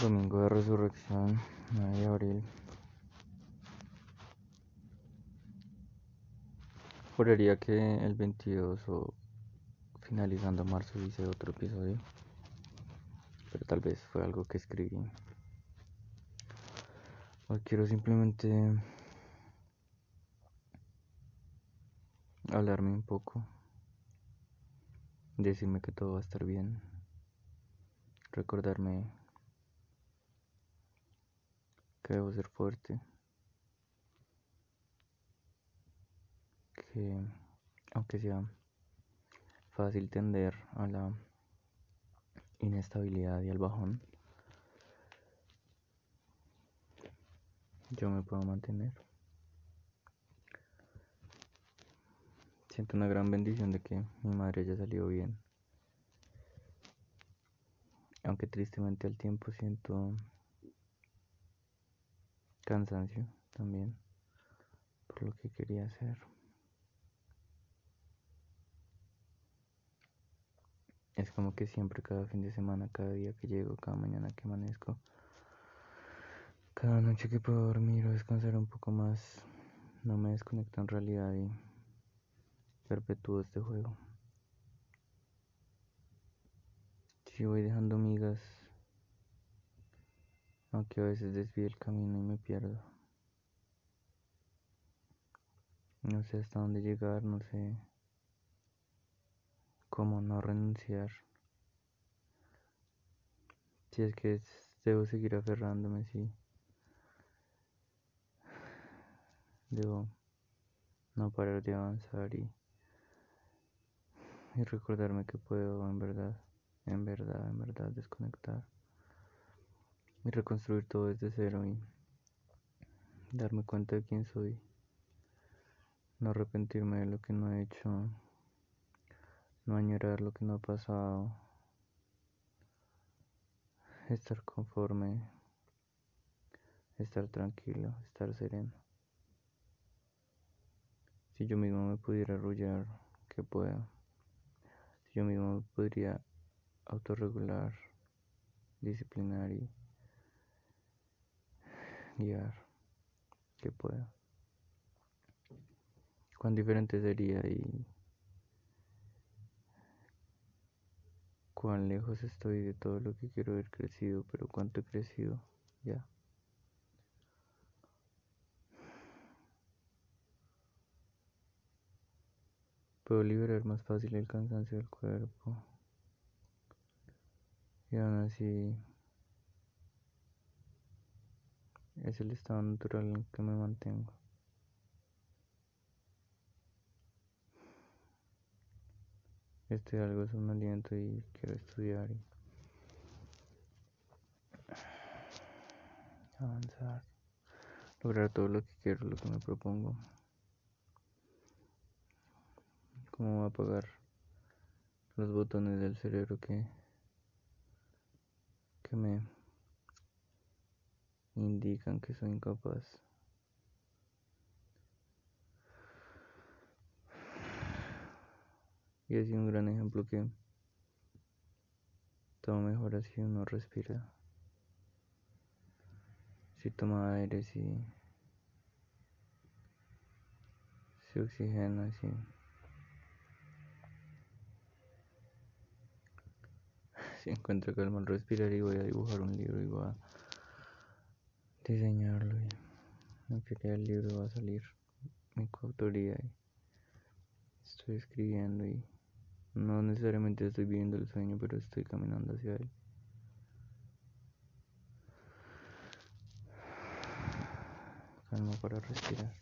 Domingo de Resurrección, 9 de abril. Juraría que el 22 o finalizando marzo hice otro episodio, pero tal vez fue algo que escribí. Hoy quiero simplemente hablarme un poco, decirme que todo va a estar bien, recordarme que debo ser fuerte, que aunque sea fácil tender a la inestabilidad y al bajón, yo me puedo mantener. Siento una gran bendición de que mi madre haya salido bien. Aunque tristemente al tiempo siento cansancio también por lo que quería hacer. Es como que siempre, cada fin de semana, cada día que llego, cada mañana que amanezco, cada noche que puedo dormir o descansar un poco más, no me desconecto en realidad y perpetúo este juego. Si voy dejando migas, aunque a veces desvíe el camino y me pierdo. No sé hasta dónde llegar, no sé cómo no renunciar. Si es que debo seguir aferrándome, sí. Debo no parar de avanzar y, y recordarme que puedo en verdad, en verdad, en verdad desconectar y reconstruir todo desde cero y darme cuenta de quién soy, no arrepentirme de lo que no he hecho, no añorar lo que no ha pasado, estar conforme, estar tranquilo, estar sereno. Si yo mismo me pudiera arrullar, que pueda. Si yo mismo me podría autorregular, disciplinar y guiar, que pueda. Cuán diferente sería y cuán lejos estoy de todo lo que quiero haber crecido, pero cuánto he crecido ya. Puedo liberar más fácil el cansancio del cuerpo. Y aún así es el estado natural en que me mantengo. Este algo es un aliento y quiero estudiar y avanzar, lograr todo lo que quiero, lo que me propongo. cómo apagar los botones del cerebro que, que me indican que soy incapaz. Y ha sido un gran ejemplo que todo mejor si uno respira. Si toma aire, si se oxigena, si si encuentro calma al respirar y voy a dibujar un libro y voy a diseñarlo y no quería el libro va a salir mi coautoría y estoy escribiendo y no necesariamente estoy viviendo el sueño pero estoy caminando hacia él. Calma para respirar